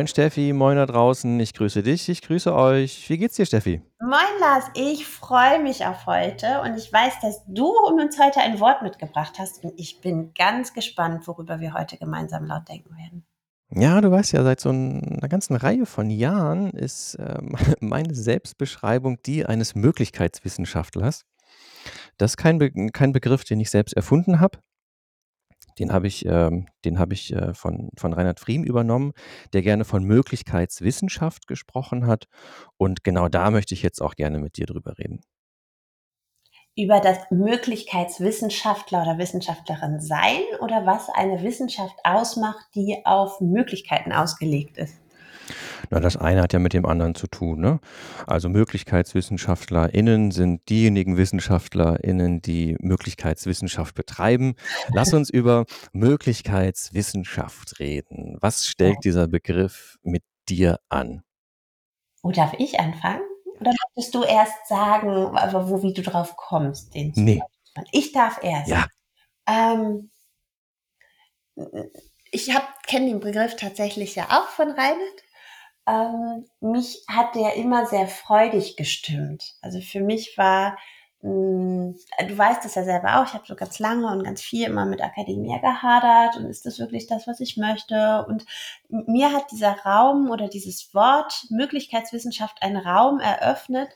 Moin Steffi, moin da draußen. Ich grüße dich, ich grüße euch. Wie geht's dir, Steffi? Moin Lars, ich freue mich auf heute und ich weiß, dass du uns heute ein Wort mitgebracht hast und ich bin ganz gespannt, worüber wir heute gemeinsam laut denken werden. Ja, du weißt ja, seit so einer ganzen Reihe von Jahren ist ähm, meine Selbstbeschreibung die eines Möglichkeitswissenschaftlers. Das ist kein, Be kein Begriff, den ich selbst erfunden habe. Den habe ich, ähm, den habe ich äh, von, von Reinhard Friem übernommen, der gerne von Möglichkeitswissenschaft gesprochen hat. Und genau da möchte ich jetzt auch gerne mit dir drüber reden. Über das Möglichkeitswissenschaftler oder Wissenschaftlerin sein oder was eine Wissenschaft ausmacht, die auf Möglichkeiten ausgelegt ist? Na, das eine hat ja mit dem anderen zu tun. Ne? Also MöglichkeitswissenschaftlerInnen sind diejenigen WissenschaftlerInnen, die Möglichkeitswissenschaft betreiben. Lass uns über Möglichkeitswissenschaft reden. Was stellt dieser Begriff mit dir an? Oh, darf ich anfangen? Oder möchtest du erst sagen, aber wo, wie du drauf kommst? Den Nee. Ich darf erst. Ja, Ähm, ich kenne den Begriff tatsächlich ja auch von Reinhard. Ähm, mich hat der immer sehr freudig gestimmt. Also für mich war, mh, du weißt es ja selber auch, ich habe so ganz lange und ganz viel immer mit Akademie gehadert und ist das wirklich das, was ich möchte? Und mir hat dieser Raum oder dieses Wort Möglichkeitswissenschaft einen Raum eröffnet,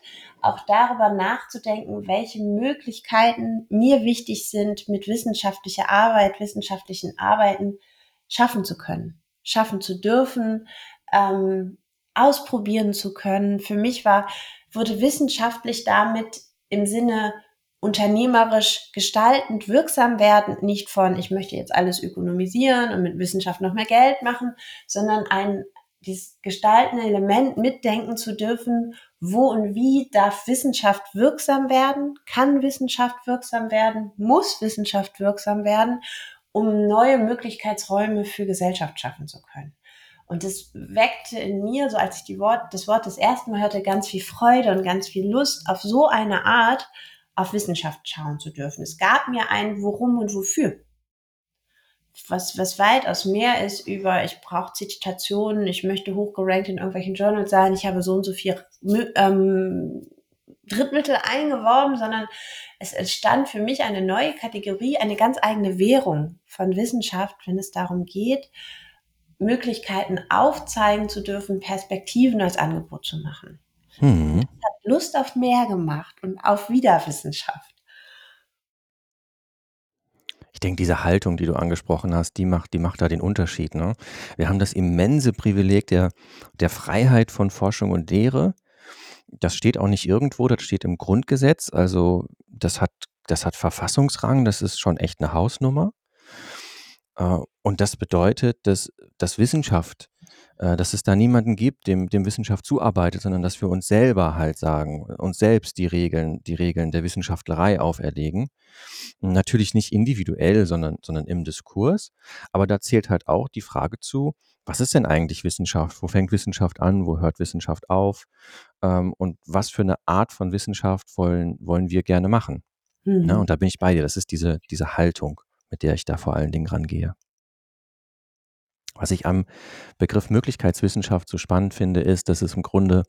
auch darüber nachzudenken, welche Möglichkeiten mir wichtig sind, mit wissenschaftlicher Arbeit, wissenschaftlichen Arbeiten schaffen zu können, schaffen zu dürfen, ähm, ausprobieren zu können. Für mich war, wurde wissenschaftlich damit im Sinne unternehmerisch gestaltend wirksam werden, nicht von, ich möchte jetzt alles ökonomisieren und mit Wissenschaft noch mehr Geld machen, sondern ein dieses gestaltende Element mitdenken zu dürfen, wo und wie darf Wissenschaft wirksam werden, kann Wissenschaft wirksam werden, muss Wissenschaft wirksam werden, um neue Möglichkeitsräume für Gesellschaft schaffen zu können. Und das weckte in mir, so als ich die Wort, das Wort das erste Mal hörte, ganz viel Freude und ganz viel Lust, auf so eine Art auf Wissenschaft schauen zu dürfen. Es gab mir ein Worum und Wofür. Was, was weitaus mehr ist über, ich brauche Zitationen, ich möchte hochgerankt in irgendwelchen Journals sein, ich habe so und so viel ähm, Drittmittel eingeworben, sondern es entstand für mich eine neue Kategorie, eine ganz eigene Währung von Wissenschaft, wenn es darum geht, Möglichkeiten aufzeigen zu dürfen, Perspektiven als Angebot zu machen. hm. Das hat Lust auf mehr gemacht und auf Wiederwissenschaft. Ich denke, diese Haltung, die du angesprochen hast, die macht, die macht da den Unterschied. Ne? Wir haben das immense Privileg der, der Freiheit von Forschung und Lehre. Das steht auch nicht irgendwo, das steht im Grundgesetz. Also das hat, das hat Verfassungsrang, das ist schon echt eine Hausnummer. Äh, Und das bedeutet, dass, dass Wissenschaft, äh, dass es da niemanden gibt, dem, dem Wissenschaft zuarbeitet, sondern dass wir uns selber halt sagen, uns selbst die Regeln, die Regeln der Wissenschaftlerei auferlegen. Natürlich nicht individuell, sondern, sondern im Diskurs. Aber da zählt halt auch die Frage zu, was ist denn eigentlich Wissenschaft? Wo fängt Wissenschaft an? Wo hört Wissenschaft auf? Ähm, Und was für eine Art von Wissenschaft wollen, wollen wir gerne machen? Ne? Mhm. Und da bin ich bei dir. Das ist diese, diese Haltung, mit der ich da vor allen Dingen rangehe. Was ich am Begriff Möglichkeitswissenschaft so spannend finde, ist, dass es im Grunde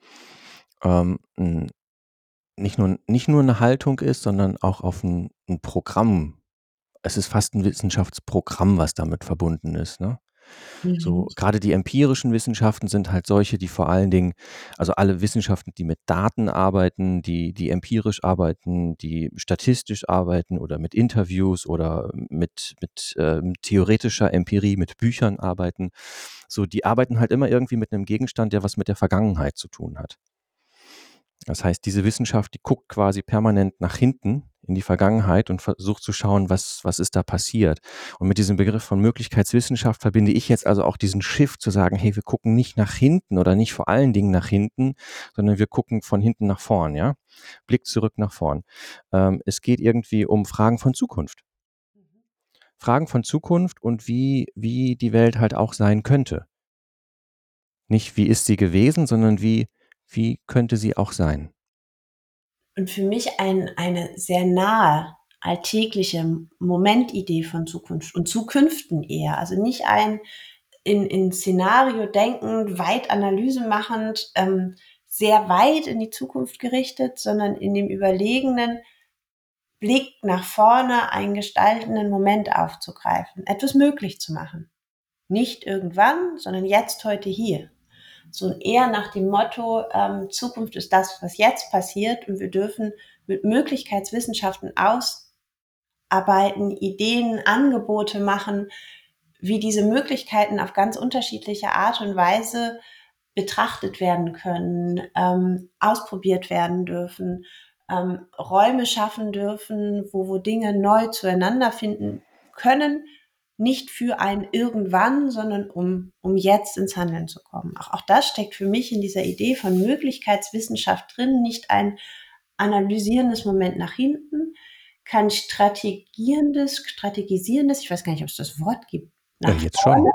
ähm, nicht, nur, nicht nur eine Haltung ist, sondern auch auf ein, ein Programm. Es ist fast ein Wissenschaftsprogramm, was damit verbunden ist. Ne? So, Mhm. gerade die empirischen Wissenschaften sind halt solche, die vor allen Dingen, also alle Wissenschaften, die mit Daten arbeiten, die, die empirisch arbeiten, die statistisch arbeiten oder mit Interviews oder mit, mit ähm, theoretischer Empirie, mit Büchern arbeiten, so, die arbeiten halt immer irgendwie mit einem Gegenstand, der was mit der Vergangenheit zu tun hat. Das heißt, diese Wissenschaft, die guckt quasi permanent nach hinten in die Vergangenheit und versucht zu schauen, was, was ist da passiert. Und mit diesem Begriff von Möglichkeitswissenschaft verbinde ich jetzt also auch diesen Shift zu sagen, hey, wir gucken nicht nach hinten oder nicht vor allen Dingen nach hinten, sondern wir gucken von hinten nach vorn, ja. Blick zurück nach vorn. Ähm, es geht irgendwie um Fragen von Zukunft. Fragen von Zukunft und wie, wie die Welt halt auch sein könnte. Nicht wie ist sie gewesen, sondern wie, wie könnte sie auch sein. Und für mich ein, eine sehr nahe, alltägliche Momentidee von Zukunft und Zukünften eher. Also nicht ein, in, in Szenario denkend, weit Analyse machend, ähm, sehr weit in die Zukunft gerichtet, sondern in dem überlegenen Blick nach vorne einen gestaltenden Moment aufzugreifen, etwas möglich zu machen. Nicht irgendwann, sondern jetzt, heute, hier. So eher nach dem Motto, ähm, Zukunft ist das, was jetzt passiert und wir dürfen mit Möglichkeitswissenschaften ausarbeiten, Ideen, Angebote machen, wie diese Möglichkeiten auf ganz unterschiedliche Art und Weise betrachtet werden können, ähm, ausprobiert werden dürfen, ähm, Räume schaffen dürfen, wo, wo Dinge neu zueinander finden können, nicht für ein irgendwann, sondern um, um jetzt ins Handeln zu kommen. Auch, auch das steckt für mich in dieser Idee von Möglichkeitswissenschaft drin, nicht ein analysierendes Moment nach hinten, kein strategierendes, strategisierendes, ich weiß gar nicht, ob es das Wort gibt, nach ja, jetzt vorne,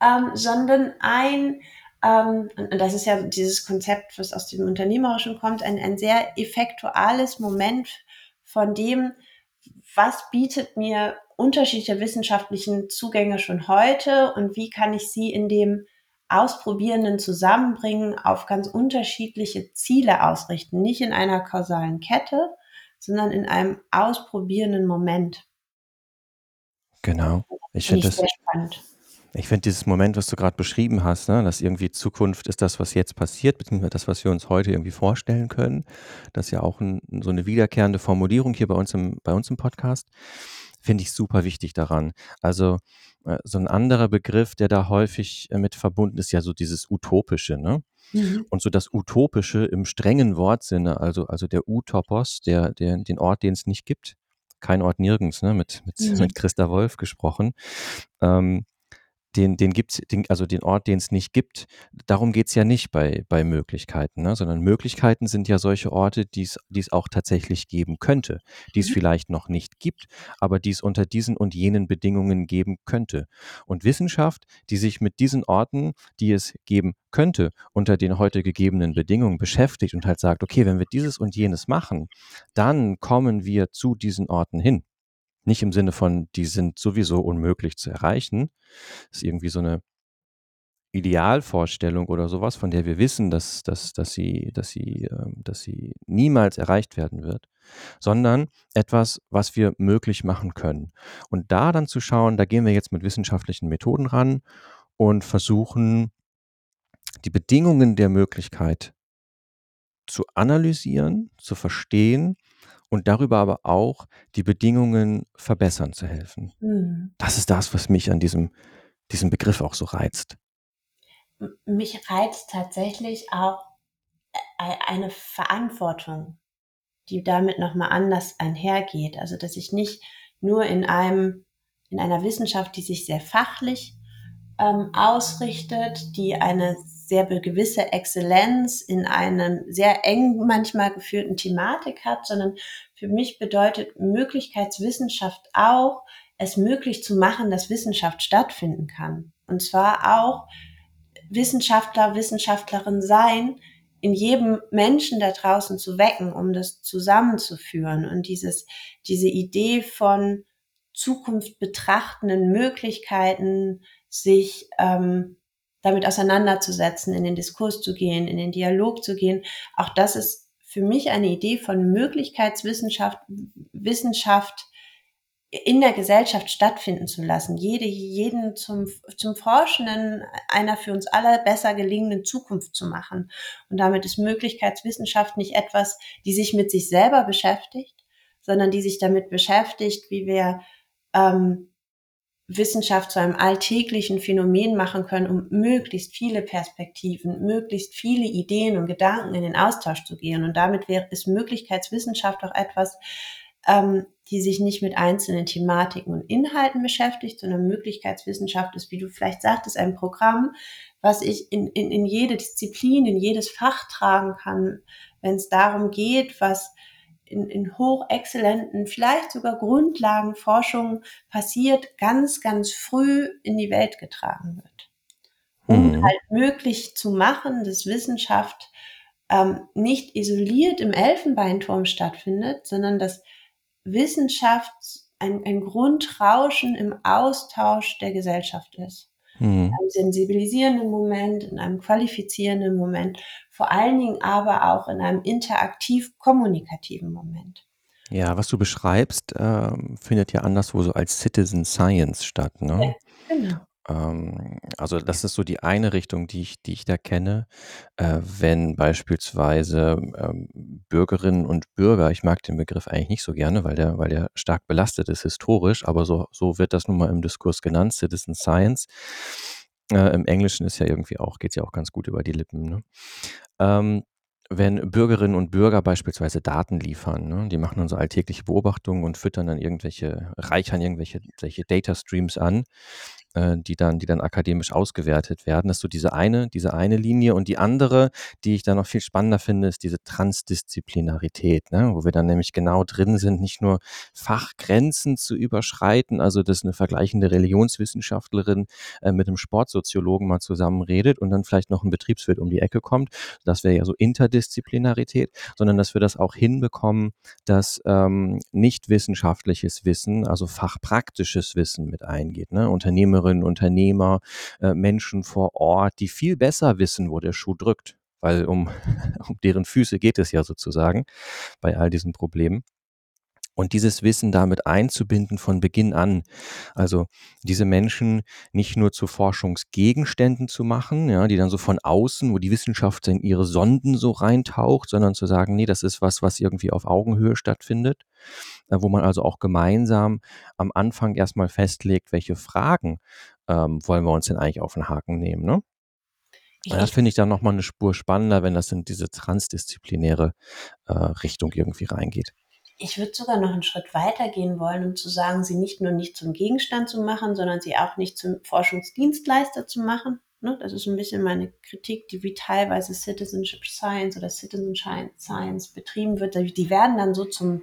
schon. Ähm, sondern ein, ähm, und das ist ja dieses Konzept, was aus dem Unternehmerischen kommt, ein, ein sehr effektuales Moment von dem, was bietet mir unterschiedliche wissenschaftlichen Zugänge schon heute und wie kann ich sie in dem Ausprobierenden zusammenbringen, auf ganz unterschiedliche Ziele ausrichten, nicht in einer kausalen Kette, sondern in einem ausprobierenden Moment. Genau. Ich finde das, ich finde dieses Moment, was du gerade beschrieben hast, ne, dass irgendwie Zukunft ist das, was jetzt passiert, beziehungsweise das, was wir uns heute irgendwie vorstellen können. Das ist ja auch ein, so eine wiederkehrende Formulierung hier bei uns im, bei uns im Podcast. Finde ich super wichtig daran. Also äh, so ein anderer Begriff, der da häufig äh, mit verbunden ist, ja so dieses Utopische, ne? Mhm. Und so das Utopische im strengen Wortsinne, also, also der Utopos, der, der, den Ort, den es nicht gibt, kein Ort nirgends, ne, mit, mit, mhm. mit Christa Wolf gesprochen. Ähm, den, den gibt's, den, also den Ort, den es nicht gibt, darum geht's ja nicht bei, bei Möglichkeiten, ne? sondern Möglichkeiten sind ja solche Orte, die es auch tatsächlich geben könnte, die es mhm. vielleicht noch nicht gibt, aber die es unter diesen und jenen Bedingungen geben könnte. Und Wissenschaft, die sich mit diesen Orten, die es geben könnte, unter den heute gegebenen Bedingungen beschäftigt und halt sagt, okay, wenn wir dieses und jenes machen, dann kommen wir zu diesen Orten hin. Nicht im Sinne von, die sind sowieso unmöglich zu erreichen. Das ist irgendwie so eine Idealvorstellung oder sowas, von der wir wissen, dass, dass, dass, sie, dass, sie, ähm, dass sie niemals erreicht werden wird, sondern etwas, was wir möglich machen können. Und da dann zu schauen, da gehen wir jetzt mit wissenschaftlichen Methoden ran und versuchen, die Bedingungen der Möglichkeit zu analysieren, zu verstehen und darüber aber auch die Bedingungen verbessern zu helfen. Mhm. Das ist das, was mich an diesem, diesem Begriff auch so reizt. Mich reizt tatsächlich auch äh, eine Verantwortung, die damit nochmal anders einhergeht. Also, dass ich nicht nur in einem, in einer Wissenschaft, die sich sehr fachlich ähm, ausrichtet, die eine sehr gewisse Exzellenz in einer sehr eng manchmal geführten Thematik hat, sondern für mich bedeutet Möglichkeitswissenschaft auch, es möglich zu machen, dass Wissenschaft stattfinden kann. Und zwar auch Wissenschaftler, Wissenschaftlerin sein, in jedem Menschen da draußen zu wecken, um das zusammenzuführen und dieses, diese Idee von Zukunft betrachtenden Möglichkeiten, sich ähm, damit auseinanderzusetzen, in den Diskurs zu gehen, in den Dialog zu gehen. Auch das ist für mich eine Idee von Möglichkeitswissenschaft, Wissenschaft in der Gesellschaft stattfinden zu lassen, jede, jeden zum, zum Forschenden einer für uns alle besser gelingenden Zukunft zu machen. Und damit ist Möglichkeitswissenschaft nicht etwas, die sich mit sich selber beschäftigt, sondern die sich damit beschäftigt, wie wir ähm, Wissenschaft zu einem alltäglichen Phänomen machen können, um möglichst viele Perspektiven, möglichst viele Ideen und Gedanken in den Austausch zu gehen. Und damit wäre es Möglichkeitswissenschaft auch etwas, ähm, die sich nicht mit einzelnen Thematiken und Inhalten beschäftigt, sondern Möglichkeitswissenschaft ist, wie du vielleicht sagtest, ein Programm, was ich in, in, in jede Disziplin, in jedes Fach tragen kann, wenn es darum geht, was in, in hochexzellenten, vielleicht sogar Grundlagenforschung passiert, ganz, ganz früh in die Welt getragen wird. Um mhm. halt möglich zu machen, dass Wissenschaft ähm, nicht isoliert im Elfenbeinturm stattfindet, sondern dass Wissenschaft ein, ein Grundrauschen im Austausch der Gesellschaft ist. mhm. in einem sensibilisierenden Moment, in einem qualifizierenden Moment, vor allen Dingen aber auch in einem interaktiv-kommunikativen Moment. Ja, was du beschreibst, ähm, findet ja anderswo so als Citizen Science statt, ne? Ja, genau. Ähm, also das ist so die eine Richtung, die ich die ich da kenne. Äh, wenn beispielsweise, ähm, Bürgerinnen und Bürger ich mag den Begriff eigentlich nicht so gerne, weil der weil der stark belastet ist historisch, aber so so wird das nun mal im Diskurs genannt, Citizen Science. Äh, im Englischen ist ja irgendwie auch geht's ja auch ganz gut über die Lippen, ne? Ähm, wenn Bürgerinnen und Bürger beispielsweise Daten liefern, ne, die machen dann so alltägliche Beobachtungen und füttern dann irgendwelche reichern irgendwelche solche Data Streams an äh, die dann die dann akademisch ausgewertet werden. Das ist so diese eine diese eine Linie und die andere, die ich dann noch viel spannender finde, ist diese Transdisziplinarität, ne, wo wir dann nämlich genau drin sind, nicht nur Fachgrenzen zu überschreiten, also dass eine vergleichende Religionswissenschaftlerin äh, mit einem Sportsoziologen mal zusammenredet und dann vielleicht noch ein Betriebswirt um die Ecke kommt. Das wäre ja so Interdisziplinarität, sondern dass wir das auch hinbekommen, dass ähm, nicht wissenschaftliches Wissen, also fachpraktisches Wissen mit eingeht. Ne? Unternehmer Unternehmerinnen, Unternehmer, äh, Menschen vor Ort, die viel besser wissen, wo der Schuh drückt, weil um, um deren Füße geht es ja sozusagen bei all diesen Problemen. Und dieses Wissen damit einzubinden von Beginn an. Also diese Menschen nicht nur zu Forschungsgegenständen zu machen, ja, die dann so von außen, wo die Wissenschaft in ihre Sonden so reintaucht, sondern zu sagen, nee, das ist was, was irgendwie auf Augenhöhe stattfindet, äh, wo man also auch gemeinsam am Anfang erstmal festlegt, welche Fragen ähm, wollen wir uns denn eigentlich auf den Haken nehmen. Ne? Das finde ich dann nochmal eine Spur spannender, wenn das in diese transdisziplinäre äh, Richtung irgendwie reingeht. Ich würde sogar noch einen Schritt weiter gehen wollen, um zu sagen, sie nicht nur nicht zum Gegenstand zu machen, sondern sie auch nicht zum Forschungsdienstleister zu machen. Ne? Das ist ein bisschen meine Kritik, die wie teilweise Citizenship Science oder Citizen Science betrieben wird. Die werden dann so zum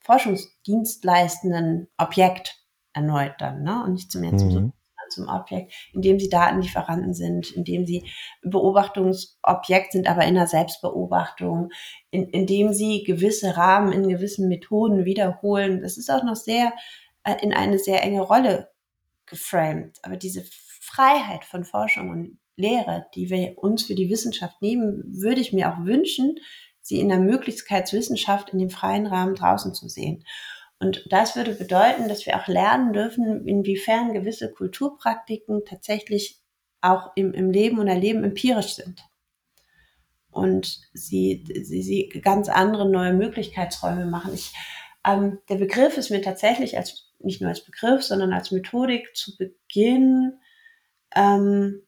forschungsdienstleistenden Objekt erneut dann, ne? Und nicht zum mhm. zum, Objekt, indem sie Datenlieferanten sind, indem sie Beobachtungsobjekt sind, aber in der Selbstbeobachtung, in, indem sie gewisse Rahmen in gewissen Methoden wiederholen. Das ist auch noch sehr äh, in eine sehr enge Rolle geframed. Aber diese Freiheit von Forschung und Lehre, die wir uns für die Wissenschaft nehmen, würde ich mir auch wünschen, sie in der Möglichkeitswissenschaft in dem freien Rahmen draußen zu sehen. Und das würde bedeuten, dass wir auch lernen dürfen, inwiefern gewisse Kulturpraktiken tatsächlich auch im, im Leben und Erleben empirisch sind. Und sie, sie, sie ganz andere neue Möglichkeitsräume machen. Ich, ähm, der Begriff ist mir tatsächlich als, nicht nur als Begriff, sondern als Methodik zu Beginn ähm,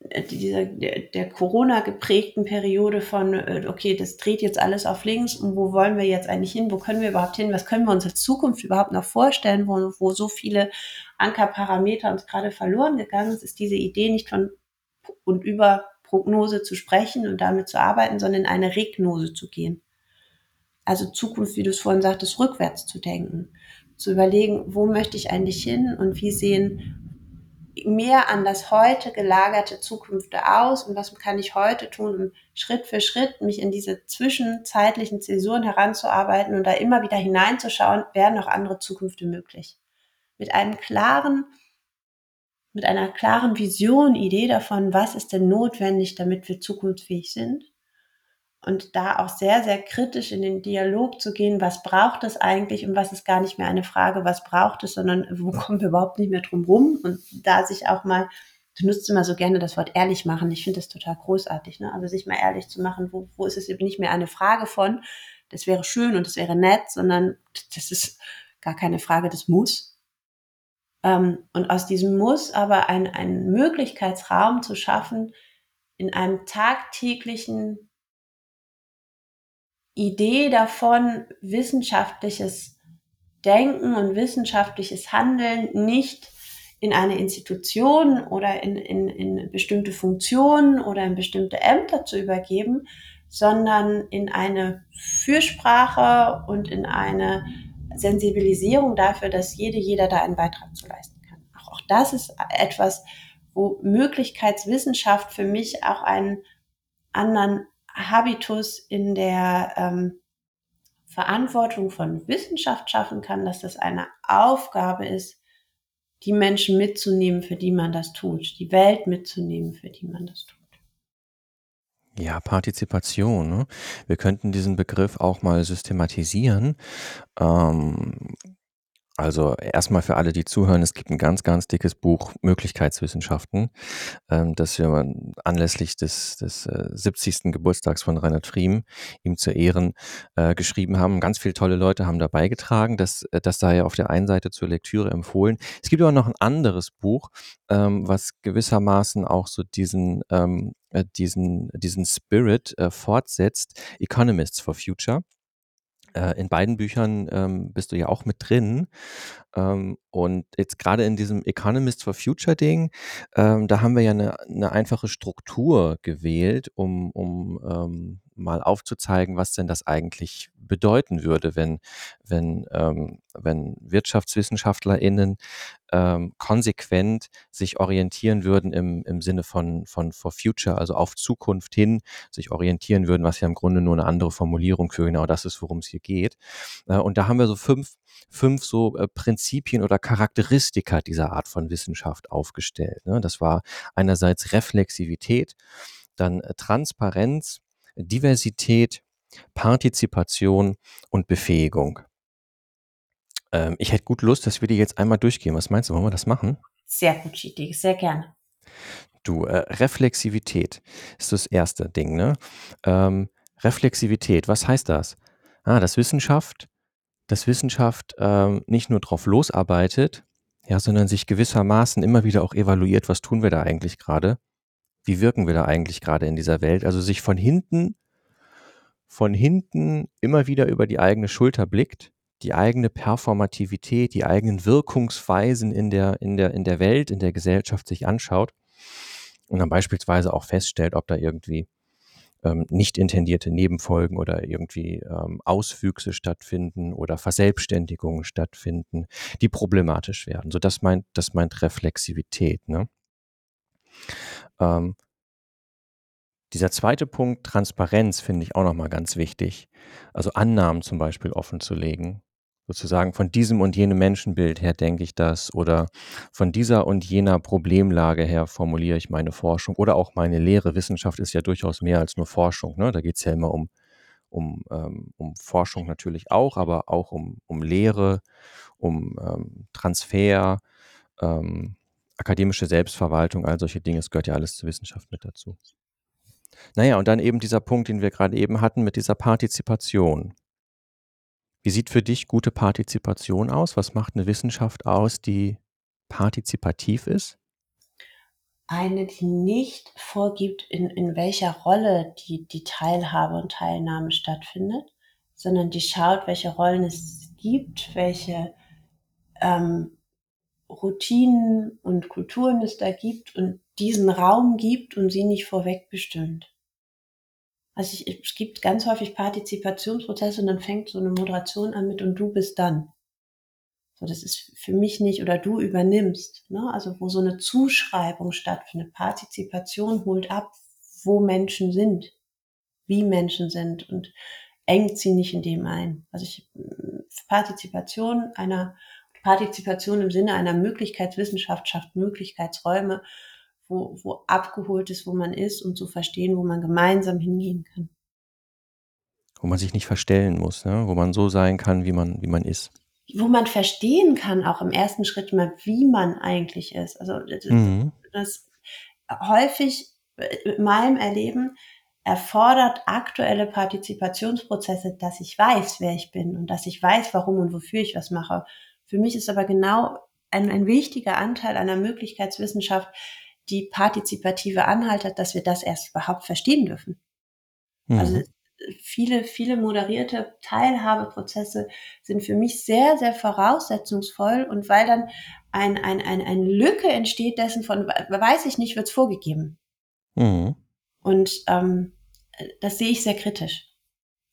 dieser, der, der Corona geprägten Periode von, äh, okay, das dreht jetzt alles auf links und wo wollen wir jetzt eigentlich hin? Wo können wir überhaupt hin? Was können wir uns als Zukunft überhaupt noch vorstellen, wo, wo so viele Ankerparameter uns gerade verloren gegangen ist, ist diese Idee nicht von und über Prognose zu sprechen und damit zu arbeiten, sondern in eine Regnose zu gehen. Also Zukunft, wie du es vorhin sagtest, rückwärts zu denken, zu überlegen, wo möchte ich eigentlich hin und wie sehen mehr an das heute gelagerte Zukünfte aus und was kann ich heute tun, um Schritt für Schritt mich in diese zwischenzeitlichen Zäsuren heranzuarbeiten und da immer wieder hineinzuschauen, werden noch andere Zukünfte möglich. Mit einem klaren, mit einer klaren Vision, Idee davon, was ist denn notwendig, damit wir zukunftsfähig sind und da auch sehr, sehr kritisch in den Dialog zu gehen, was braucht es eigentlich und was ist gar nicht mehr eine Frage, was braucht es, sondern wo kommen wir überhaupt nicht mehr drum rum und da sich auch mal, du nutzt immer so gerne das Wort ehrlich machen, ich finde das total großartig, ne? also sich mal ehrlich zu machen, wo, wo ist es eben nicht mehr eine Frage von, das wäre schön und das wäre nett, sondern das ist gar keine Frage, das muss. Ähm, und aus diesem Muss aber einen Möglichkeitsraum zu schaffen, in einem tagtäglichen Idee davon, wissenschaftliches Denken und wissenschaftliches Handeln nicht in eine Institution oder in, in, in bestimmte Funktionen oder in bestimmte Ämter zu übergeben, sondern in eine Fürsprache und in eine Sensibilisierung dafür, dass jede, jeder da einen Beitrag zu leisten kann. Auch, auch das ist etwas, wo Möglichkeitswissenschaft für mich auch einen anderen Habitus in der ähm, Verantwortung von Wissenschaft schaffen kann, dass das eine Aufgabe ist, die Menschen mitzunehmen, für die man das tut, die Welt mitzunehmen, für die man das tut. Ja, Partizipation. Ne? Wir könnten diesen Begriff auch mal systematisieren. Ähm, also erstmal für alle, die zuhören, es gibt ein ganz, ganz dickes Buch Möglichkeitswissenschaften, ähm, das wir anlässlich des, des äh, 70. Geburtstags von Reinhard Friem, ihm zu Ehren, äh, geschrieben haben. Ganz viele tolle Leute haben da beigetragen. Das, äh, das sei auf der einen Seite zur Lektüre empfohlen. Es gibt aber noch ein anderes Buch, ähm, was gewissermaßen auch so diesen, ähm, äh, diesen, diesen Spirit äh, fortsetzt, Economists for Future. Äh, in beiden Büchern ähm, bist du ja auch mit drin. Ähm, und jetzt gerade in diesem Economist for Future Ding, ähm, da haben wir ja eine, eine einfache Struktur gewählt, um, um ähm, mal aufzuzeigen, was denn das eigentlich bedeuten würde, wenn, wenn, ähm, wenn WirtschaftswissenschaftlerInnen ähm, konsequent sich orientieren würden im, im Sinne von, von For Future, also auf Zukunft hin, sich orientieren würden, was ja im Grunde nur eine andere Formulierung für genau das ist, worum es hier geht. Äh, und da haben wir so fünf, fünf so äh, Prinzipien oder Charakteristika dieser Art von Wissenschaft aufgestellt. Ne? Das war einerseits Reflexivität, dann äh, Transparenz, Diversität, Partizipation und Befähigung. Ähm, ich hätte gut Lust, dass wir die jetzt einmal durchgehen. Was meinst du, wollen wir das machen? Sehr gute Idee, sehr gerne. Du, äh, Reflexivität ist das erste Ding, ne? Ähm, Reflexivität, was heißt das? Ah, dass Wissenschaft, dass Wissenschaft ähm, nicht nur drauf losarbeitet, ja, sondern sich gewissermaßen immer wieder auch evaluiert, was tun wir da eigentlich gerade? Wie wirken wir da eigentlich gerade in dieser Welt? Also sich von hinten, von hinten immer wieder über die eigene Schulter blickt die eigene Performativität, die eigenen Wirkungsweisen in der, in der, in der Welt, in der Gesellschaft sich anschaut und dann beispielsweise auch feststellt, ob da irgendwie ähm, nicht intendierte Nebenfolgen oder irgendwie ähm, Auswüchse stattfinden oder Verselbstständigungen stattfinden, die problematisch werden. So das meint, das meint Reflexivität. Ne? Ähm, dieser zweite Punkt, Transparenz, finde ich auch nochmal ganz wichtig. Also Annahmen zum Beispiel offen zu legen sozusagen von diesem und jenem Menschenbild her denke ich das oder von dieser und jener Problemlage her formuliere ich meine Forschung oder auch meine Lehre. Wissenschaft ist ja durchaus mehr als nur Forschung. Ne? Da geht es ja immer um, um, ähm, um Forschung natürlich auch, aber auch um, um Lehre, um ähm, Transfer, ähm, akademische Selbstverwaltung, all solche Dinge. Es gehört ja alles zur Wissenschaft mit dazu. Naja, und dann eben dieser Punkt, den wir gerade eben hatten mit dieser Partizipation. Wie sieht für dich gute Partizipation aus? Was macht eine Wissenschaft aus, die partizipativ ist? Eine, die nicht vorgibt, in, in welcher Rolle die, die Teilhabe und Teilnahme stattfindet, sondern die schaut, welche Rollen es gibt, welche ähm, Routinen und Kulturen es da gibt und diesen Raum gibt und sie nicht vorweg bestimmt. Also ich, es gibt ganz häufig Partizipationsprozesse und dann fängt so eine Moderation an mit und du bist dann. So, das ist für mich nicht oder du übernimmst. Ne? Also wo so eine Zuschreibung stattfindet. Partizipation holt ab, wo Menschen sind, wie Menschen sind und engt sie nicht in dem ein. Also ich, Partizipation einer Partizipation im Sinne einer Möglichkeitswissenschaft schafft Möglichkeitsräume wo, wo abgeholt ist, wo man ist und zu verstehen, wo man gemeinsam hingehen kann. Wo man sich nicht verstellen muss, ne? wo man so sein kann, wie man, wie man ist. Wo man verstehen kann, auch im ersten Schritt mal, wie man eigentlich ist. Also das, mhm. das häufig in meinem Erleben erfordert aktuelle Partizipationsprozesse, dass ich weiß, wer ich bin und dass ich weiß, warum und wofür ich was mache. Für mich ist aber genau ein, ein wichtiger Anteil einer Möglichkeitswissenschaft, die partizipative Anhalt hat, dass wir das erst überhaupt verstehen dürfen. Mhm. Also viele, viele moderierte Teilhabeprozesse sind für mich sehr, sehr voraussetzungsvoll und weil dann ein, ein, ein, eine Lücke entsteht dessen von, weiß ich nicht, wird es vorgegeben. Mhm. Und ähm, das sehe ich sehr kritisch.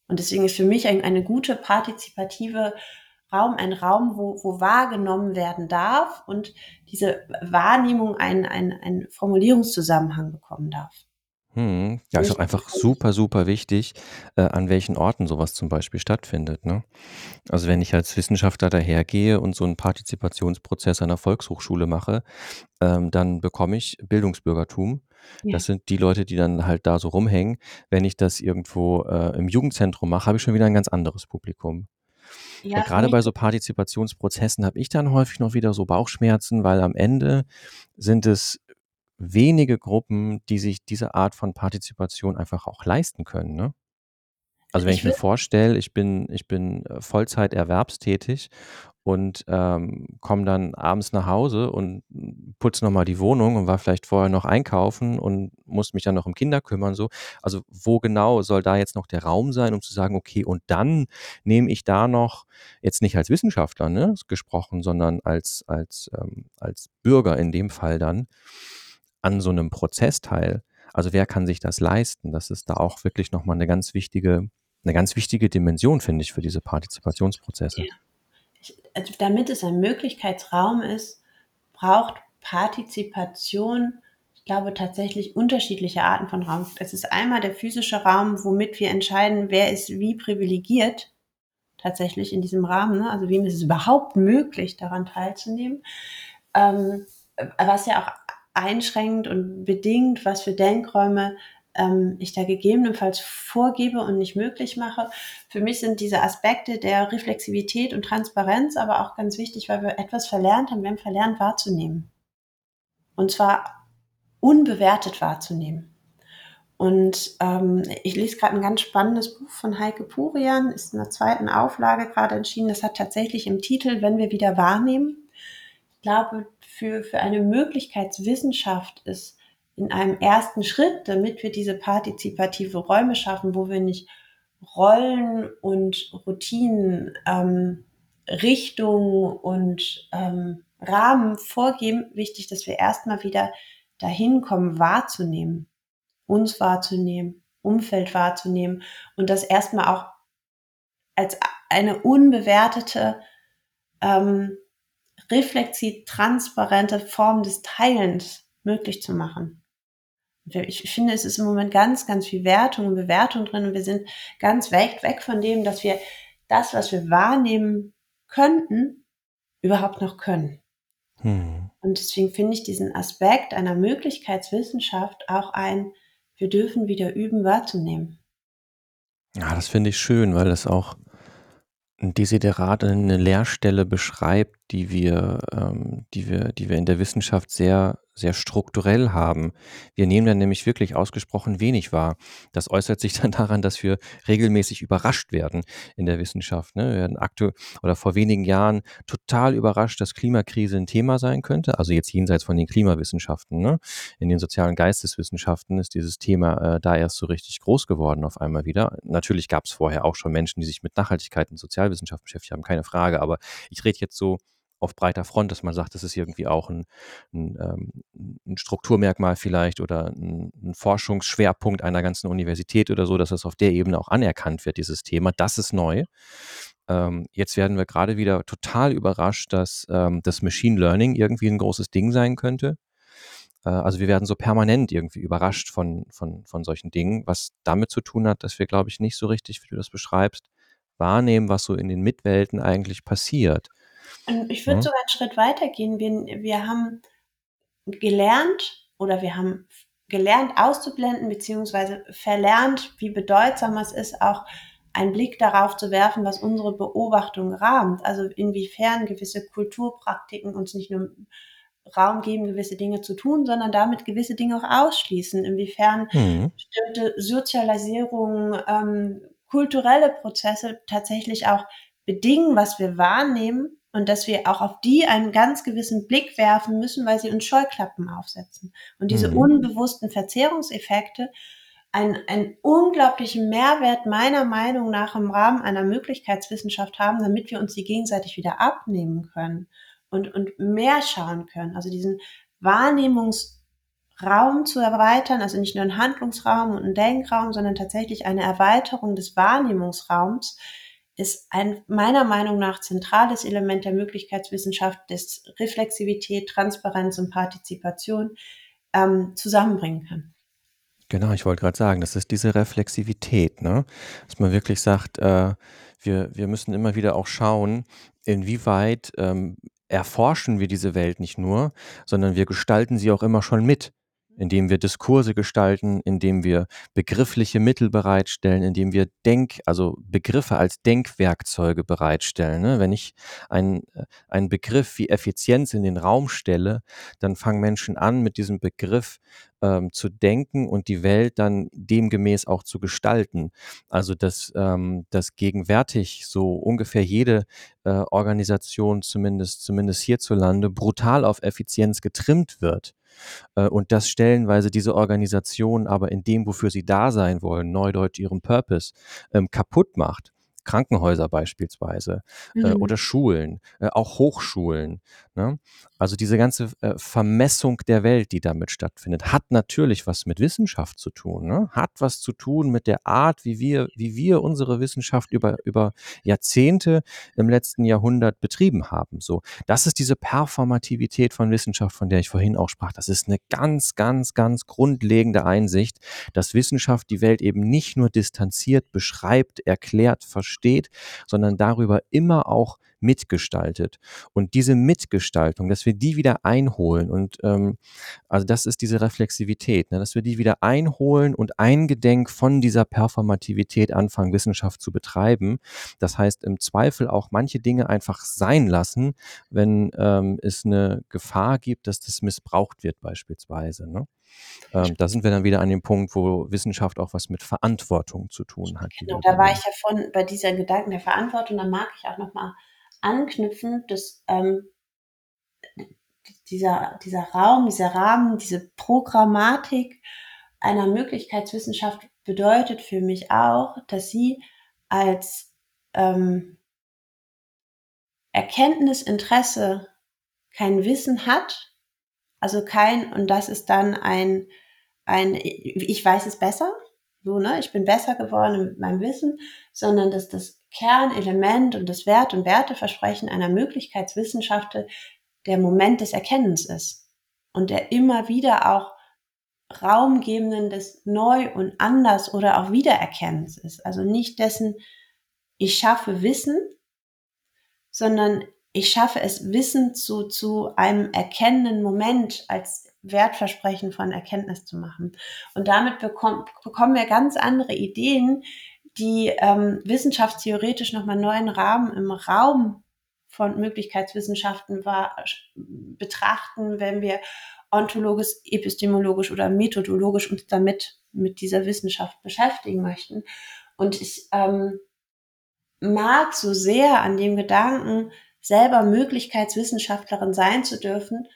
Und deswegen ist für mich ein, eine gute partizipative Raum ein Raum, wo, wo wahrgenommen werden darf und diese Wahrnehmung einen, einen, einen Formulierungszusammenhang bekommen darf. Mhm. Ja, ist auch einfach super, super wichtig, äh, an welchen Orten so was zum Beispiel stattfindet, ne? Also, wenn ich als Wissenschaftler dahergehe und so 'n Partizipationsprozess an 'ner Volkshochschule mache, ähm, dann bekomme ich Bildungsbürgertum. Ja. Das sind die Leute, die dann halt da so rumhängen. Wenn ich das irgendwo, äh, im Jugendzentrum mache, habe ich schon wieder 'n ganz anderes Publikum. Ja, mich bei so Partizipationsprozessen habe ich dann häufig noch wieder so Bauchschmerzen, weil am Ende sind es wenige Gruppen, die sich diese Art von Partizipation einfach auch leisten können, ne? Also, wenn Ich ich mir vorstelle, ich bin ich bin, äh, Vollzeit erwerbstätig und, ähm, komme dann abends nach Hause und putze noch mal die Wohnung und war vielleicht vorher noch einkaufen und muss mich dann noch um Kinder kümmern so. Also, wo genau soll da jetzt noch der Raum sein, um zu sagen: „Okay, und dann nehme ich da noch“ jetzt nicht als Wissenschaftler, ne, gesprochen, sondern als als, ähm als Bürger in dem Fall dann an so 'nem Prozess teil. Also, wer kann sich das leisten? Das ist da auch wirklich noch mal 'ne ganz wichtige 'ne ganz wichtige Dimension, finde ich, für diese Ja. Partizipationsprozesse. Ich also, damit es ein Möglichkeitsraum ist, braucht Partizipation, ich glaube, tatsächlich unterschiedliche Arten von Raum. Es ist einmal der physische Raum, womit wir entscheiden, wer ist wie privilegiert tatsächlich in diesem Rahmen, ne? Also, wem ist es überhaupt möglich, daran teilzunehmen? Ähm, äh, was ja auch einschränkt und bedingt, was für Denkräume, ähm, ich da gegebenenfalls vorgebe und nicht möglich mache. Für mich sind diese Aspekte der Reflexivität und Transparenz aber auch ganz wichtig, weil wir etwas verlernt haben. Wir haben verlernt wahrzunehmen. Und zwar unbewertet wahrzunehmen. Und, ähm, ich lese grad 'n ganz spannendes Buch von Heike Purian, ist in der 2. Auflage grade erschienen. Das hat tatsächlich im Titel „Wenn wir wieder wahrnehmen“. Ich glaube, für für eine Möglichkeitswissenschaft ist in einem 1. Schritt, damit wir diese partizipative Räume schaffen, wo wir nicht Rollen und Routinen, ähm, Richtung und, ähm, Rahmen vorgeben, wichtig, dass wir erst mal wieder dahin kommen, wahrzunehmen, uns wahrzunehmen, Umfeld wahrzunehmen und das erst mal auch als eine unbewertete, ähm, reflexiv transparente Form des Teilens möglich zu machen. Ich finde, es ist im Moment ganz, ganz viel Wertung und Bewertung drin und wir sind ganz weit weg von dem, dass wir das, was wir wahrnehmen könnten, überhaupt noch können. Mhm. Und deswegen finde ich diesen Aspekt einer Möglichkeitswissenschaft auch ein wir dürfen wieder üben, wahrzunehmen. Ja, das finde ich schön, weil das auch 'n Desiderat, 'ne Leerstelle beschreibt, die wir ähm, die wir die wir in der Wissenschaft sehr sehr strukturell haben. Wir nehmen dann nämlich wirklich ausgesprochen wenig wahr. Das äußert sich dann daran, dass wir regelmäßig überrascht werden in der Wissenschaft, ne? Wir werden aktu oder vor wenigen Jahren total überrascht, dass Klimakrise 'n Thema sein könnte, also jetzt jenseits von den Klimawissenschaften, ne? In den sozialen Geisteswissenschaften ist dieses Thema, äh, da erst so richtig groß geworden auf einmal wieder. Natürlich gab's vorher auch schon Menschen, die sich mit Nachhaltigkeit und Sozialwissenschaften beschäftigt haben, keine Frage, aber ich rede jetzt so auf breiter Front, dass man sagt, das ist irgendwie auch 'n 'n, ähm 'n Strukturmerkmal vielleicht oder 'n 'n Forschungsschwerpunkt einer ganzen Universität oder so, dass das auf der Ebene auch anerkannt wird, dieses Thema. Das ist neu. Ähm, jetzt werden wir grade wieder total überrascht, dass, ähm, das Machine Learning irgendwie 'n großes Ding sein könnte. Äh, also, wir werden so permanent irgendwie überrascht von von von solchen Dingen, was damit zu tun hat, dass wir, glaube ich, nicht so richtig, wie du das beschreibst, wahrnehmen, was so in den Mitwelten eigentlich passiert, ich würde ne? sogar 'n Schritt weitergehen. Wir wir haben gelernt oder wir haben gelernt auszublenden beziehungsweise verlernt, wie bedeutsam es ist, auch einen Blick darauf zu werfen, was unsere Beobachtung rahmt. Also, inwiefern gewisse Kulturpraktiken uns nicht nur Raum geben, gewisse Dinge zu tun, sondern damit gewisse Dinge auch ausschließen. Inwiefern Mhm. bestimmte Sozialisierung, ähm, kulturelle Prozesse tatsächlich auch bedingen, was wir wahrnehmen und dass wir auch auf die einen ganz gewissen Blick werfen müssen, weil sie uns Scheuklappen aufsetzen. Und diese Mhm. unbewussten Verzerrungseffekte einen einen unglaublichen Mehrwert meiner Meinung nach im Rahmen einer Möglichkeitswissenschaft haben, damit wir uns die gegenseitig wieder abnehmen können und und mehr schauen können. Also, diesen Wahrnehmungsraum zu erweitern, also, nicht nur 'n Handlungsraum und 'n Denkraum, sondern tatsächlich eine Erweiterung des Wahrnehmungsraums ist ein meiner Meinung nach zentrales Element der Möglichkeitswissenschaft, das Reflexivität, Transparenz und Partizipation, ähm, zusammenbringen kann. Genau, ich wollte gerade sagen, das ist diese Reflexivität, ne? Dass man wirklich sagt, äh, wir wir müssen immer wieder auch schauen, inwieweit, ähm, erforschen wir diese Welt nicht nur, sondern wir gestalten sie auch immer schon mit indem wir Diskurse gestalten, indem wir begriffliche Mittel bereitstellen, indem wir Denk also Begriffe als Denkwerkzeuge bereitstellen, ne? Wenn ich einen äh, einen Begriff wie Effizienz in den Raum stelle, dann fangen Menschen an, mit diesem Begriff, ähm, zu denken und die Welt dann demgemäß auch zu gestalten. Also, dass ähm, dass gegenwärtig so ungefähr jede, äh, Organisation, zumindest zumindest hierzulande, brutal auf Effizienz getrimmt wird. Äh, und dass stellenweise diese Organisation aber in dem, wofür sie da sein wollen, neudeutsch ihren Purpose, ähm, kaputt macht. Krankenhäuser beispielsweise äh, Mhm. oder Schulen, äh, auch Hochschulen. Ne? Also diese ganze äh, Vermessung der Welt, die damit stattfindet, hat natürlich was mit Wissenschaft zu tun, ne? hat was zu tun mit der Art, wie wir, wie wir unsere Wissenschaft über, über Jahrzehnte im letzten Jahrhundert betrieben haben. So, das ist diese Performativität von Wissenschaft, von der ich vorhin auch sprach. Das ist eine ganz, ganz, ganz grundlegende Einsicht, dass Wissenschaft die Welt eben nicht nur distanziert beschreibt, erklärt, versteht, sondern darüber immer auch mitgestaltet. Und diese Mitgestaltung, dass wir die wieder einholen und ähm, also das ist diese Reflexivität, ne, dass wir die wieder einholen und eingedenk von dieser Performativität anfangen, Wissenschaft zu betreiben. Das heißt, im Zweifel auch manche Dinge einfach sein lassen, wenn ähm, es eine Gefahr gibt, dass das missbraucht wird beispielsweise. Ne? Ähm, da sind wir dann wieder an dem Punkt, wo Wissenschaft auch was mit Verantwortung zu tun hat, Genau, da war ich ja von bei dieser Gedanken der Verantwortung, da mag ich auch noch mal anknüpfen, dass ähm, dieser, dieser Raum, dieser Rahmen, diese Programmatik einer Möglichkeitswissenschaft bedeutet für mich auch, dass sie als ähm, Erkenntnisinteresse kein Wissen hat, also kein, und das ist dann ein, ein, ich weiß es besser, so, ne, ich bin besser geworden mit meinem Wissen, sondern dass das Kernelement und das Wert- und Werteversprechen einer Möglichkeitswissenschaft der Moment des Erkennens ist und der immer wieder auch Raumgebenden des Neu und Anders oder auch Wiedererkennens ist. Also nicht dessen, ich schaffe Wissen, sondern ich schaffe es, Wissen zu, zu einem erkennenden Moment als Wertversprechen von Erkenntnis zu machen. Und damit bekommen, bekommen wir ganz andere Ideen, die ähm, wissenschaftstheoretisch nochmal neuen Rahmen im Raum von Möglichkeitswissenschaften war, betrachten, wenn wir ontologisch, epistemologisch oder methodologisch uns damit mit dieser Wissenschaft beschäftigen möchten. Und ich ähm, mag so sehr an dem Gedanken, selber Möglichkeitswissenschaftlerin sein zu dürfen,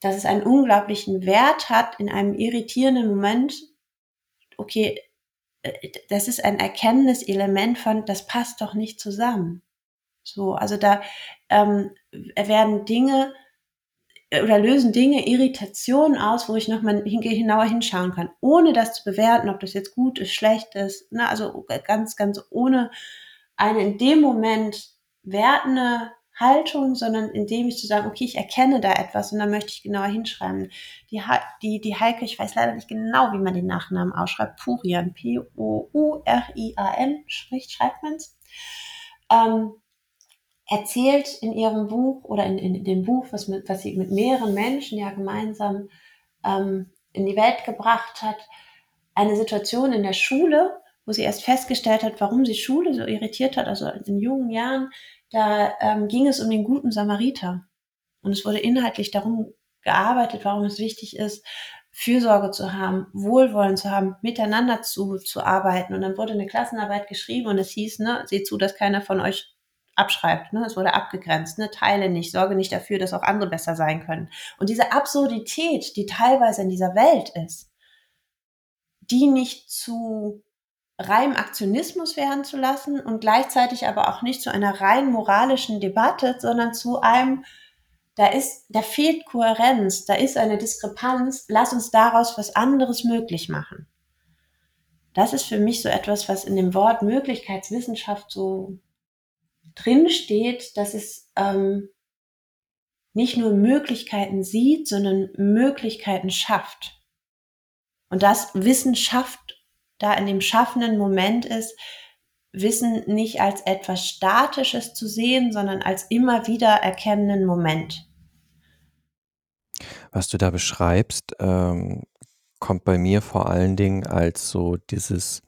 dass es einen unglaublichen Wert hat, in einem irritierenden Moment, okay, das ist ein Erkenntniselement von, das passt doch nicht zusammen. So, also da ähm, werden Dinge oder lösen Dinge Irritationen aus, wo ich nochmal genauer hinschauen kann, ohne das zu bewerten, ob das jetzt gut ist, schlecht ist. Ne? Also ganz, ganz ohne eine in dem Moment wertende Haltung, sondern indem ich zu sagen, okay, ich erkenne da etwas und dann möchte ich genauer hinschreiben. Die, die, die Heike, ich weiß leider nicht genau, wie man den Nachnamen ausschreibt, Purian, P-O-U-R-I-A-N, spricht, schreibt man es, ähm, erzählt in ihrem Buch oder in, in, in dem Buch, was, mit, was sie mit mehreren Menschen ja gemeinsam ähm, in die Welt gebracht hat, eine Situation in der Schule, wo sie erst festgestellt hat, warum sie Schule so irritiert hat, also in jungen Jahren, da ähm, ging es um den guten Samariter. Und es wurde inhaltlich darum gearbeitet, warum es wichtig ist, Fürsorge zu haben, Wohlwollen zu haben, miteinander zu, zu arbeiten. Und dann wurde eine Klassenarbeit geschrieben und es hieß, ne, seht zu, dass keiner von euch abschreibt. Ne? Es wurde abgegrenzt, ne? teile nicht, sorge nicht dafür, dass auch andere besser sein können. Und diese Absurdität, die teilweise in dieser Welt ist, die nicht zu reinem Aktionismus werden zu lassen und gleichzeitig aber auch nicht zu einer rein moralischen Debatte, sondern zu einem, da ist, da fehlt Kohärenz, da ist eine Diskrepanz, lass uns daraus was anderes möglich machen. Das ist für mich so etwas, was in dem Wort Möglichkeitswissenschaft so drin steht, dass es ähm, nicht nur Möglichkeiten sieht, sondern Möglichkeiten schafft. Und dass Wissenschaft da in dem schaffenden Moment ist, Wissen nicht als etwas Statisches zu sehen, sondern als immer wieder erkennenden Moment. Was du da beschreibst, ähm, kommt bei mir vor allen Dingen als so dieses,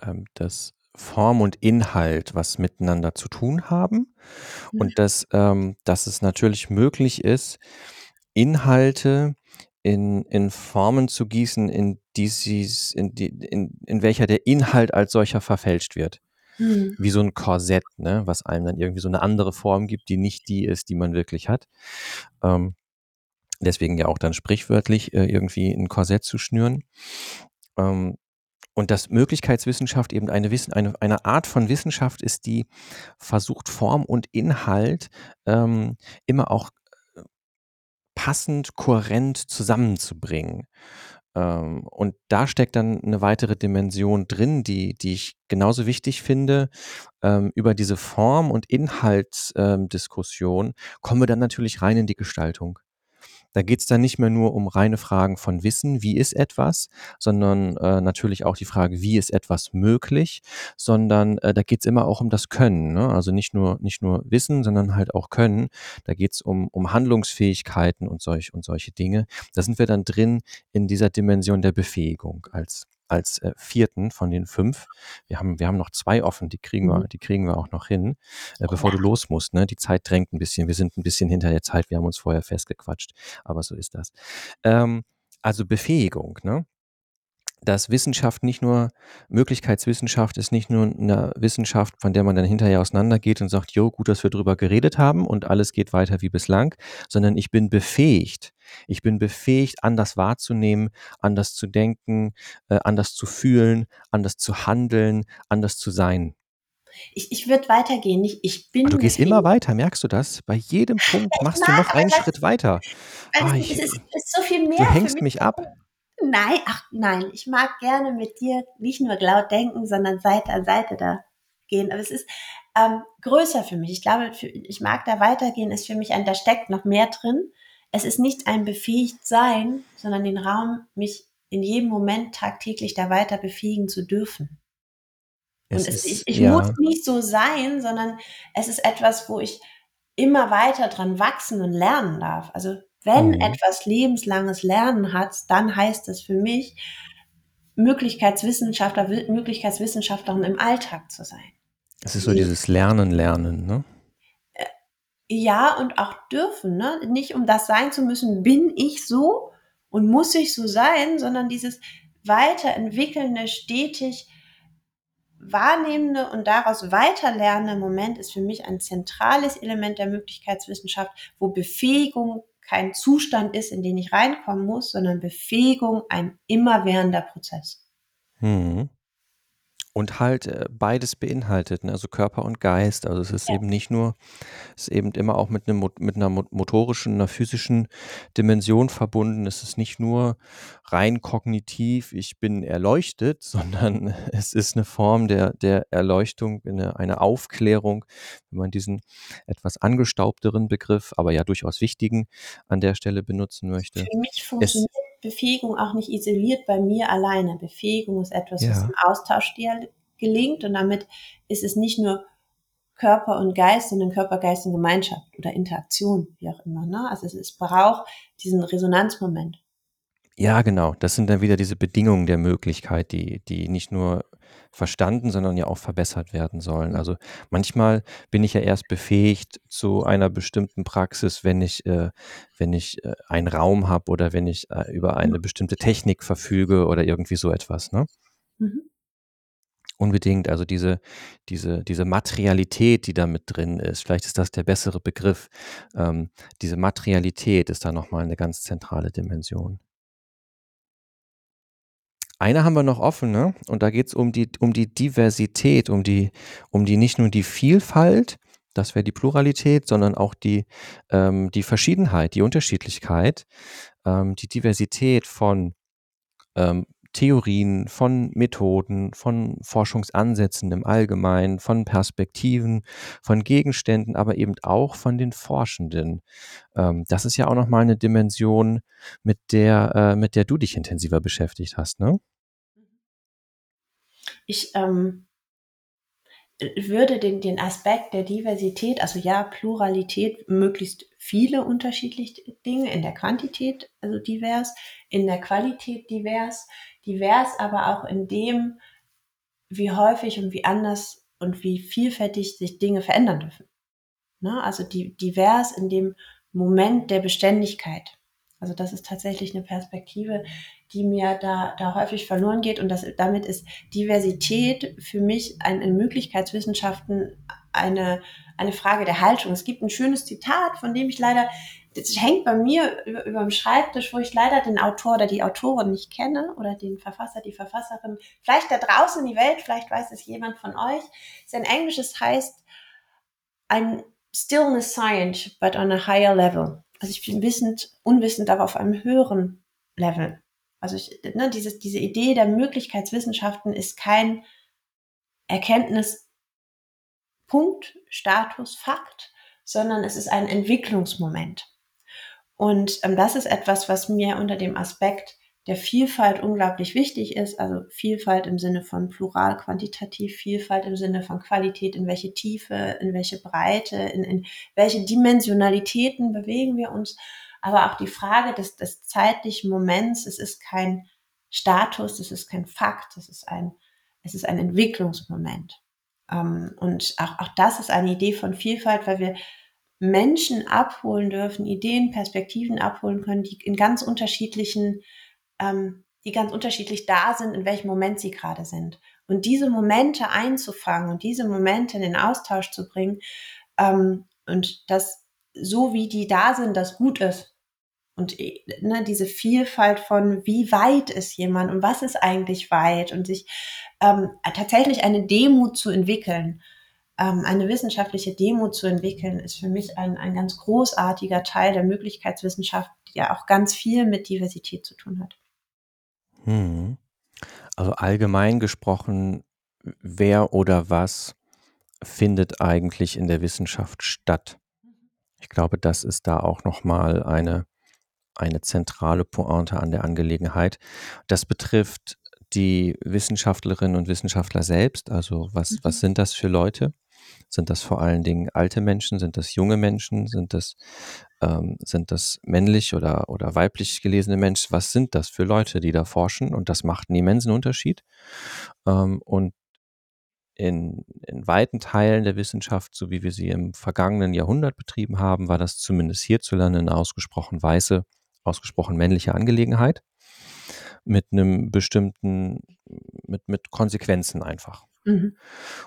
ähm, das Form und Inhalt was miteinander zu tun haben Mhm. und dass, ähm, dass es natürlich möglich ist, Inhalte in in Formen zu gießen, in die sie's in die in in welcher der Inhalt als solcher verfälscht wird. Mhm. Wie so 'n Korsett, ne, was einem dann irgendwie so 'ne andere Form gibt, die nicht die ist, die man wirklich hat. Ähm, deswegen ja auch dann sprichwörtlich, äh, irgendwie 'n Korsett zu schnüren. Ähm, und dass Möglichkeitswissenschaft eben eine Wissen eine eine Art von Wissenschaft ist, die versucht, Form und Inhalt, ähm, immer auch, passend, kohärent zusammenzubringen. Ähm, und da steckt dann 'ne weitere Dimension drin, die die ich genauso wichtig finde. Ähm, über diese Form und Inhalts ähm, kommen wir dann natürlich rein in die Gestaltung. Da geht's dann nicht mehr nur um reine Fragen von Wissen, wie ist etwas, sondern, äh, natürlich auch die Frage, wie ist etwas möglich, sondern, äh, da geht's immer auch um das Können, ne? Also nicht nur nicht nur Wissen, sondern halt auch Können. Da geht's um um Handlungsfähigkeiten und solch und solche Dinge. Da sind wir dann drin in dieser Dimension der Befähigung als als, äh, 4. von den 5. Wir haben wir haben noch 2 offen, die kriegen wir Mhm. die kriegen wir auch noch hin, äh, bevor du los musst, ne? Die Zeit drängt 'n bisschen. Wir sind 'n bisschen hinter der Zeit. Wir haben uns vorher festgequatscht, aber so ist das. Ähm, also Befähigung, ne? Dass Wissenschaft nicht nur Möglichkeitswissenschaft ist nicht nur 'ne Wissenschaft, von der man dann hinterher auseinandergeht und sagt: „Jo, gut, dass wir drüber geredet haben und alles geht weiter wie bislang“, sondern ich bin befähigt. Ich bin befähigt, anders wahrzunehmen, anders zu denken, äh, anders zu fühlen, anders zu handeln, anders zu sein. Ich ich würde weitergehen, ich Ah, bin du gehst immer weiter, merkst du das? Bei jedem Punkt Ich machst du mag noch aber einen Schritt weiter. Alles Ah, gut, es ich ist ist so viel mehr du hängst mich mich ab. Nein, ach nein, ich mag gerne mit dir nicht nur laut denken, sondern Seite an Seite da gehen. Aber es ist, ähm, größer für mich. Ich glaube, für ich mag da weitergehen, ist für mich ein da steckt noch mehr drin. Es ist nicht ein Befähigtsein, sondern den Raum, mich in jedem Moment tagtäglich da weiter befähigen zu dürfen. Und Es es ich ist ich muss ja. nicht so sein, sondern es ist etwas, wo ich immer weiter dran wachsen und lernen darf. Also, wenn Mhm. etwas lebenslanges Lernen hat, dann heißt es für mich, Möglichkeitswissenschaftler wi Möglichkeitswissenschaftlerin im Alltag zu sein. Es ist so Die dieses Lernen, Lernen, ne? Ja, und auch dürfen, ne? Nicht um das sein zu müssen, bin ich so und muss ich so sein, sondern dieses weiterentwickelnde, stetig wahrnehmende und daraus weiterlernende Moment ist für mich ein zentrales Element der Möglichkeitswissenschaft, wo Befähigung kein Zustand ist, in den ich reinkommen muss, sondern Befähigung ein immerwährender Prozess. Mhm. Und halt, äh, beides beinhaltet, ne, also Körper und Geist. Also, es ist Ja. eben nicht nur ist eben immer auch mit 'nem Mo mit 'ner mo motorischen, 'ner physischen Dimension verbunden. Es ist nicht nur rein kognitiv: „Ich bin erleuchtet“, sondern es ist 'ne Form der der Erleuchtung, 'ne eine Aufklärung, wenn man diesen etwas angestaubteren Begriff, aber ja durchaus wichtigen an der Stelle benutzen möchte. Für mich Es funktioniert Befähigung auch nicht isoliert bei mir alleine. Befähigung ist etwas, was im Ja. Austausch dial gelingt und damit ist es nicht nur Körper und Geist, sondern Körper, Geist und Gemeinschaft oder Interaktion, wie auch immer, ne? Also, es es braucht diesen Resonanzmoment. Ja, genau. Das sind dann wieder diese Bedingungen der Möglichkeit, die die nicht nur verstanden, sondern ja auch verbessert werden sollen. Also, manchmal bin ich ja erst befähigt zu einer bestimmten Praxis, wenn ich äh, wenn ich, äh, einen Raum habe oder wenn ich, äh, über eine bestimmte Technik verfüge oder irgendwie so etwas, ne? Mhm. Unbedingt, also diese diese diese Materialität, die da mit drin ist, vielleicht ist das der bessere Begriff. Ähm, diese Materialität ist da noch mal 'ne ganz zentrale Dimension. Eine haben wir noch offen, ne? Und da geht's um die um die Diversität, um die um die nicht nur die Vielfalt, das wäre die Pluralität, sondern auch die ähm, die Verschiedenheit, die Unterschiedlichkeit, ähm, die Diversität von, ähm, Theorien, von Methoden, von Forschungsansätzen im Allgemeinen, von Perspektiven, von Gegenständen, aber eben auch von den Forschenden. Ähm, das ist ja auch nochmal eine Dimension, mit der, äh, mit der du dich intensiver beschäftigt hast, ne? Ich ähm, würde den, den Aspekt der Diversität, also ja, Pluralität, möglichst viele unterschiedliche Dinge, in der Quantität, also divers, in der Qualität divers, divers aber auch in dem, wie häufig und wie anders und wie vielfältig sich Dinge verändern dürfen. Ne? Also die, divers in dem Moment der Beständigkeit. Also das ist tatsächlich eine Perspektive, die mir da, da häufig verloren geht. Und das, damit ist Diversität für mich ein, in Möglichkeitswissenschaften eine, eine Frage der Haltung. Es gibt ein schönes Zitat, von dem ich leider, das hängt bei mir über, über dem Schreibtisch, wo ich leider den Autor oder die Autorin nicht kenne oder den Verfasser, die Verfasserin. Vielleicht da draußen in die Welt, vielleicht weiß es jemand von euch. Es ist ein englisches heißt, ein stillness science, but on a higher level. Also ich bin wissend, unwissend, aber auf einem höheren Level. Also ich, ne, dieses, diese Idee der Möglichkeitswissenschaften ist kein Erkenntnispunkt, Status, Fakt, sondern es ist ein Entwicklungsmoment. Und ähm, das ist etwas, was mir unter dem Aspekt der Vielfalt unglaublich wichtig ist. Also Vielfalt im Sinne von plural, quantitativ, Vielfalt im Sinne von Qualität, in welche Tiefe, in welche Breite, in, in welche Dimensionalitäten bewegen wir uns. Aber auch die Frage des, des zeitlichen Moments, es ist kein Status, es ist kein Fakt, es ist ein, es ist ein Entwicklungsmoment. Ähm, und auch, auch das ist eine Idee von Vielfalt, weil wir Menschen abholen dürfen, Ideen, Perspektiven abholen können, die in ganz unterschiedlichen ähm, die ganz unterschiedlich da sind, in welchem Moment sie gerade sind. Und diese Momente einzufangen und diese Momente in den Austausch zu bringen ähm, und das so wie die da sind, das gut ist. Und äh, ne, diese Vielfalt von, wie weit ist jemand und was ist eigentlich weit und sich ähm, tatsächlich eine Demut zu entwickeln, ähm, eine wissenschaftliche Demut zu entwickeln, ist für mich ein, ein ganz großartiger Teil der Möglichkeitswissenschaft, die ja auch ganz viel mit Diversität zu tun hat. Mhm. Also allgemein gesprochen, wer oder was findet eigentlich in der Wissenschaft statt? Ich glaube, das ist da auch nochmal eine, eine zentrale Pointe an der Angelegenheit. Das betrifft die Wissenschaftlerinnen und Wissenschaftler selbst. Also was, was mhm. sind das für Leute? Sind das vor allen Dingen alte Menschen? Sind das junge Menschen? Sind das, ähm, sind das männlich oder, oder weiblich gelesene Menschen? Was sind das für Leute, die da forschen? Und das macht einen immensen Unterschied. Ähm, und in, in weiten Teilen der Wissenschaft, so wie wir sie im vergangenen Jahrhundert betrieben haben, war das zumindest hierzulande eine ausgesprochen weiße, ausgesprochen männliche Angelegenheit mit einem bestimmten, mit, mit Konsequenzen einfach. Mhm.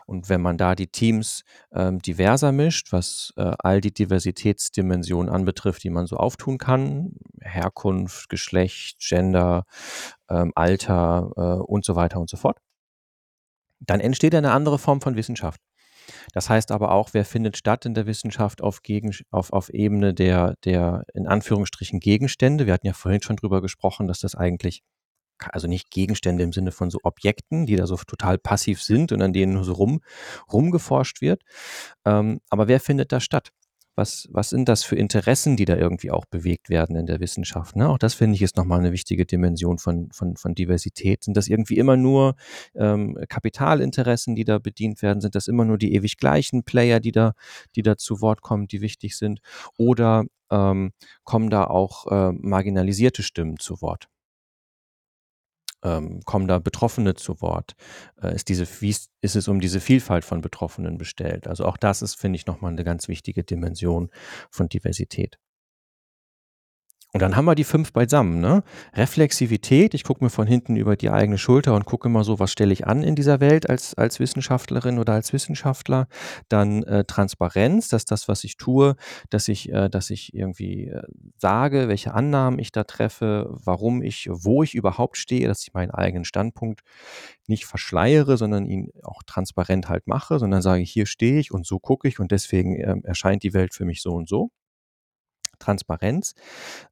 Und wenn man da die Teams ähm, diverser mischt, was äh, all die Diversitätsdimensionen anbetrifft, die man so auftun kann, Herkunft, Geschlecht, Gender, ähm, Alter äh, und so weiter und so fort, dann entsteht eine andere Form von Wissenschaft. Das heißt aber auch, wer findet statt in der Wissenschaft auf, Gegen, auf, auf Ebene der, der in Anführungsstrichen Gegenstände. Wir hatten ja vorhin schon drüber gesprochen, dass das eigentlich also nicht Gegenstände im Sinne von so Objekten, die da so total passiv sind und an denen so rum, rumgeforscht wird. Ähm, aber wer findet da statt? Was, was sind das für Interessen, die da irgendwie auch bewegt werden in der Wissenschaft? Ne? Auch das finde ich ist nochmal eine wichtige Dimension von, von, von Diversität. Sind das irgendwie immer nur ähm, Kapitalinteressen, die da bedient werden? Sind das immer nur die ewig gleichen Player, die da, die da zu Wort kommen, die wichtig sind? Oder ähm, kommen da auch äh, marginalisierte Stimmen zu Wort? Ähm, kommen da Betroffene zu Wort? Äh, ist, diese, wie ist, ist es um diese Vielfalt von Betroffenen bestellt? Also auch das ist, finde ich, nochmal eine ganz wichtige Dimension von Diversität. Und dann haben wir die fünf beisammen. Ne? Reflexivität, ich gucke mir von hinten über die eigene Schulter und gucke immer so, was stelle ich an in dieser Welt als, als Wissenschaftlerin oder als Wissenschaftler. Dann äh, Transparenz, dass das, was ich tue, dass ich, äh, dass ich irgendwie äh, sage, welche Annahmen ich da treffe, warum ich, wo ich überhaupt stehe, dass ich meinen eigenen Standpunkt nicht verschleiere, sondern ihn auch transparent halt mache, sondern sage, hier stehe ich und so gucke ich und deswegen ähm, erscheint die Welt für mich so und so. Transparenz.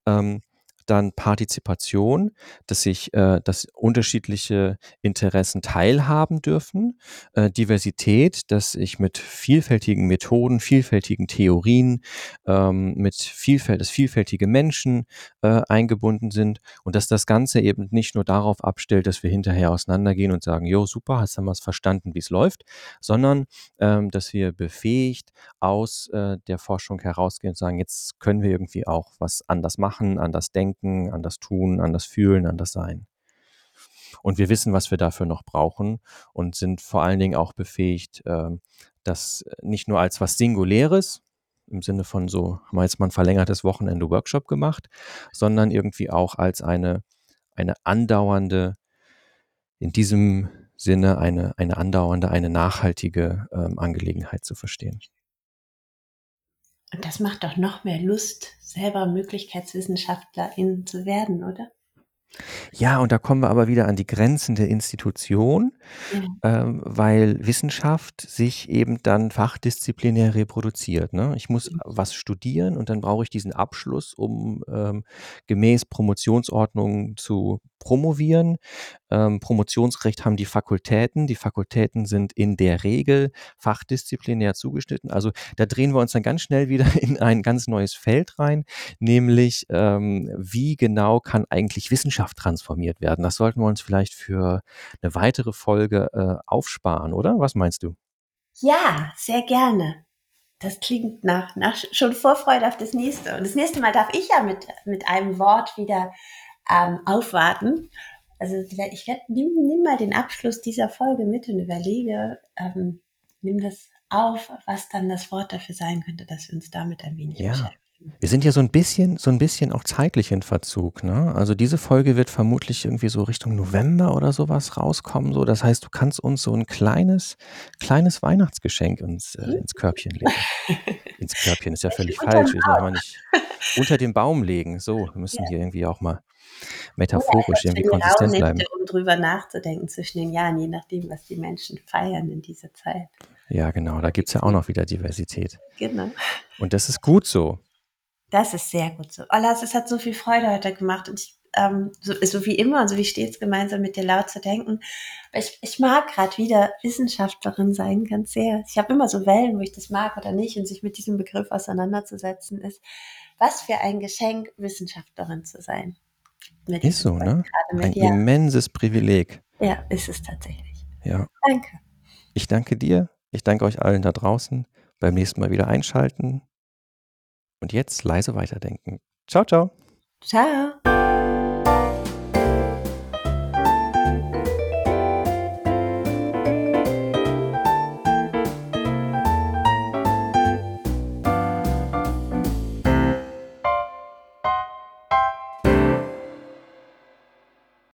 Ähm, dann Partizipation, dass sich, äh, dass unterschiedliche Interessen teilhaben dürfen, äh, Diversität, dass ich mit vielfältigen Methoden, vielfältigen Theorien, ähm, mit Vielfalt, dass vielfältige Menschen äh, eingebunden sind und dass das Ganze eben nicht nur darauf abstellt, dass wir hinterher auseinandergehen und sagen, jo, super, hast du mal verstanden, wie es läuft, sondern ähm, dass wir befähigt aus äh, der Forschung herausgehen und sagen, jetzt können wir irgendwie auch was anders machen, anders denken, anders tun, anders fühlen, anders sein. Und wir wissen, was wir dafür noch brauchen und sind vor allen Dingen auch befähigt, äh, das nicht nur als was Singuläres, im Sinne von so, haben wir jetzt mal ein verlängertes Wochenende Workshop gemacht, sondern irgendwie auch als eine, eine andauernde, in diesem Sinne eine, eine andauernde, eine nachhaltige ähm, Angelegenheit zu verstehen. Und das macht doch noch mehr Lust, selber Möglichkeitswissenschaftlerin zu werden, oder? Ja, und da kommen wir aber wieder an die Grenzen der Institution, ja. ähm, weil Wissenschaft sich eben dann fachdisziplinär reproduziert. Ne? Ich muss mhm. was studieren und dann brauche ich diesen Abschluss, um ähm, gemäß Promotionsordnung zu promovieren. Ähm, Promotionsrecht haben die Fakultäten. Die Fakultäten sind in der Regel fachdisziplinär zugeschnitten. Also da drehen wir uns dann ganz schnell wieder in ein ganz neues Feld rein, nämlich ähm, wie genau kann eigentlich Wissenschaft transformiert werden. Das sollten wir uns vielleicht für eine weitere Folge äh, aufsparen, oder? Was meinst du? Ja, sehr gerne. Das klingt nach, nach schon Vorfreude auf das nächste. Und das nächste Mal darf ich ja mit, mit einem Wort wieder ähm, aufwarten. Also ich werde, nimm, nimm mal den Abschluss dieser Folge mit und überlege, ähm, nimm das auf, was dann das Wort dafür sein könnte, dass wir uns damit ein wenig ja. beschäftigen. Wir sind ja so ein bisschen, so ein bisschen auch zeitlich in Verzug, ne? Also diese Folge wird vermutlich irgendwie so Richtung November oder sowas rauskommen. So, das heißt, du kannst uns so ein kleines, kleines Weihnachtsgeschenk ins, äh, ins Körbchen legen. ins Körbchen ist ja völlig falsch. Wir soll nicht unter den Baum legen. So, wir müssen ja. hier irgendwie auch mal metaphorisch ja, irgendwie konsistent bleiben. Um drüber nachzudenken zwischen den Jahren, je nachdem, was die Menschen feiern in dieser Zeit. Ja, genau. Da gibt es ja auch noch wieder Diversität. Genau. Und das ist gut so. Das ist sehr gut so. Olas, es hat so viel Freude heute gemacht und ich, ähm, so, so, wie immer, so wie stets gemeinsam mit dir laut zu denken. Ich, ich mag gerade wieder Wissenschaftlerin sein, ganz sehr. Ich habe immer so Wellen, wo ich das mag oder nicht und sich mit diesem Begriff auseinanderzusetzen ist. Was für ein Geschenk, Wissenschaftlerin zu sein. Ist so, ne? Ein dir. immenses Privileg. Ja, ist es tatsächlich. Ja. Danke. Ich danke dir. Ich danke euch allen da draußen. Beim nächsten Mal wieder einschalten. Und jetzt leise weiterdenken. Ciao, ciao. Ciao.